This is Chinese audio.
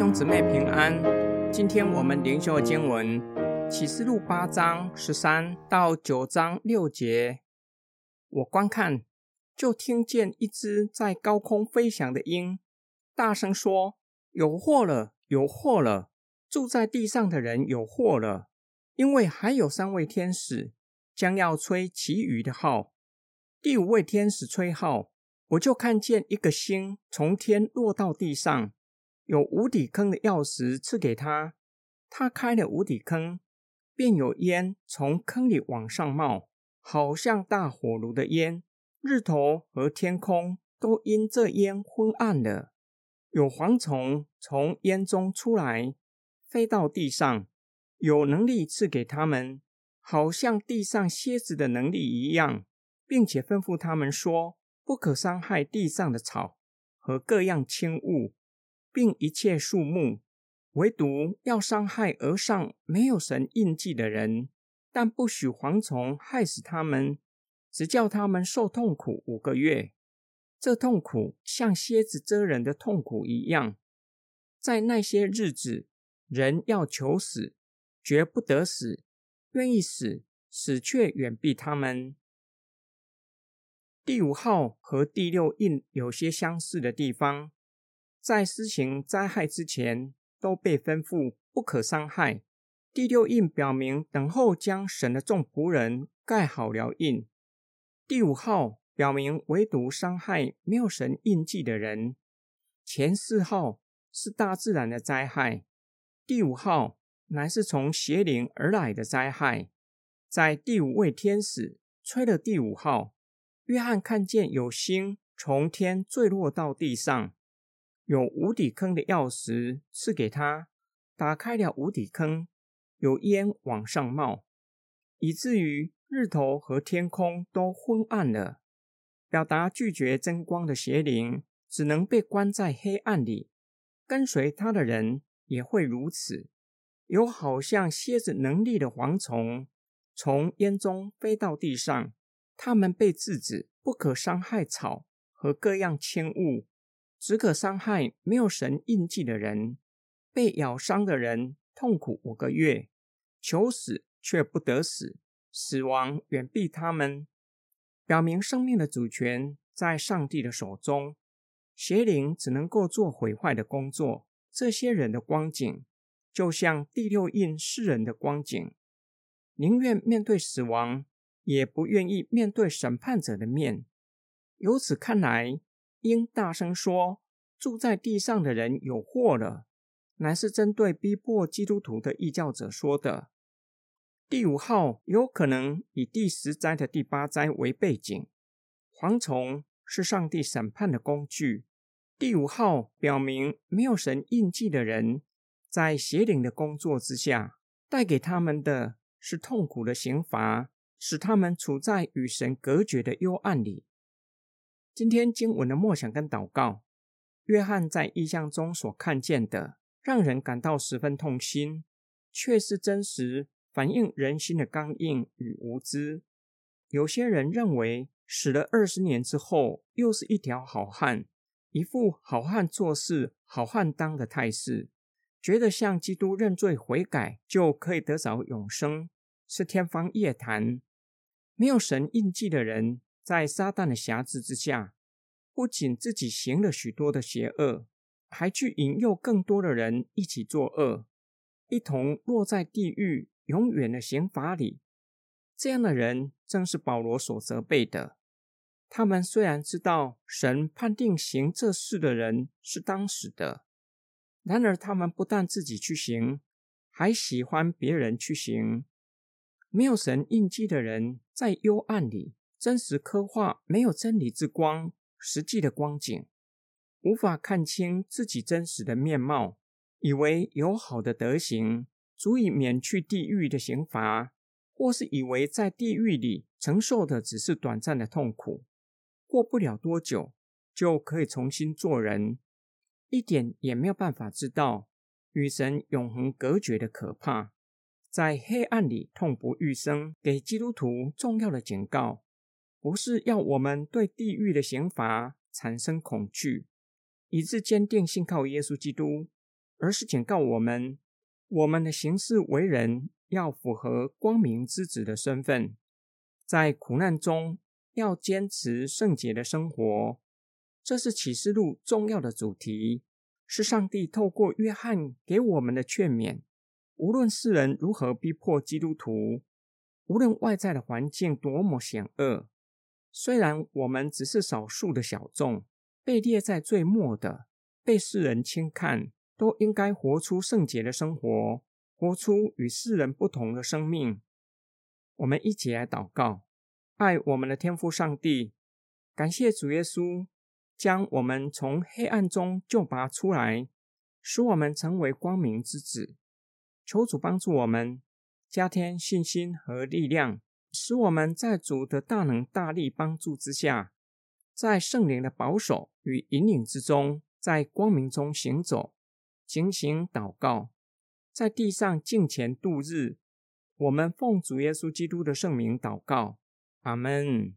兄姊妹平安，今天我们灵修的经文启示录八章十三到九章六节。我观看，就听见一只在高空飞翔的鹰，大声说：“有祸了，有祸了！住在地上的人有祸了，因为还有三位天使将要吹其余的号。第五位天使吹号，我就看见一个星从天落到地上。”有无底坑的钥匙赐给他，他开了无底坑，便有烟从坑里往上冒，好像大火炉的烟。日头和天空都因这烟昏暗了。有蝗虫从烟中出来，飞到地上，有能力赐给他们，好像地上蝎子的能力一样，并且吩咐他们说：不可伤害地上的草和各样轻物。并一切树木，唯独要伤害额上没有神印记的人，但不许蝗虫害死他们，只叫他们受痛苦五个月。这痛苦像蝎子蛰人的痛苦一样。在那些日子，人要求死，绝不得死；愿意死，死却远避他们。第五号和第六印有些相似的地方。在施行灾害之前，都被吩咐不可伤害。第六印表明等候将神的众仆人盖好了印。第五号表明唯独伤害没有神印记的人。前四号是大自然的灾害，第五号乃是从邪灵而来的灾害。在第五位天使吹了第五号，约翰看见有星从天坠落到地上。有无底坑的钥匙赐给他，打开了无底坑，有烟往上冒，以至于日头和天空都昏暗了。表达拒绝真光的邪灵，只能被关在黑暗里。跟随他的人也会如此。有好像蝎子能力的蝗虫，从烟中飞到地上，他们被制止，不可伤害草和各样轻物。只可伤害没有神印记的人，被咬伤的人痛苦五个月，求死却不得死，死亡远避他们，表明生命的主权在上帝的手中，邪灵只能够做毁坏的工作。这些人的光景，就像第六印世人的光景，宁愿面对死亡，也不愿意面对审判者的面。由此看来。应大声说：“住在地上的人有祸了。”乃是针对逼迫基督徒的异教者说的。第五号有可能以第十灾的第八灾为背景。蝗虫是上帝审判的工具。第五号表明，没有神印记的人，在邪灵的工作之下，带给他们的是痛苦的刑罚，使他们处在与神隔绝的幽暗里。今天经文的默想跟祷告，约翰在意象中所看见的，让人感到十分痛心，却是真实反映人心的刚硬与无知。有些人认为死了二十年之后，又是一条好汉，一副好汉做事好汉当的态势，觉得向基督认罪悔改就可以得着永生，是天方夜谭。没有神印记的人。在撒旦的辖制之下，不仅自己行了许多的邪恶，还去引诱更多的人一起作恶，一同落在地狱永远的刑罚里。这样的人正是保罗所责备的。他们虽然知道神判定行这事的人是当死的，然而他们不但自己去行，还喜欢别人去行。没有神印记的人，在幽暗里。真实刻画没有真理之光，实际的光景无法看清自己真实的面貌，以为有好的德行足以免去地狱的刑罚，或是以为在地狱里承受的只是短暂的痛苦，过不了多久就可以重新做人，一点也没有办法知道与神永恒隔绝的可怕，在黑暗里痛不欲生，给基督徒重要的警告。不是要我们对地狱的刑罚产生恐惧，以致坚定信靠耶稣基督，而是警告我们，我们的行事为人要符合光明之子的身份，在苦难中要坚持圣洁的生活。这是启示录重要的主题，是上帝透过约翰给我们的劝勉。无论世人如何逼迫基督徒，无论外在的环境多么险恶，虽然我们只是少数的小众，被列在最末的，被世人轻看。都应该活出圣洁的生活，活出与世人不同的生命。我们一起来祷告，爱我们的天父上帝，感谢主耶稣将我们从黑暗中救拔出来，使我们成为光明之子。求主帮助我们，加添信心和力量，使我们在主的大能大力帮助之下，在圣灵的保守与引领之中，在光明中行走。行行祷告，在地上敬虔度日。我们奉主耶稣基督的圣名祷告，阿门。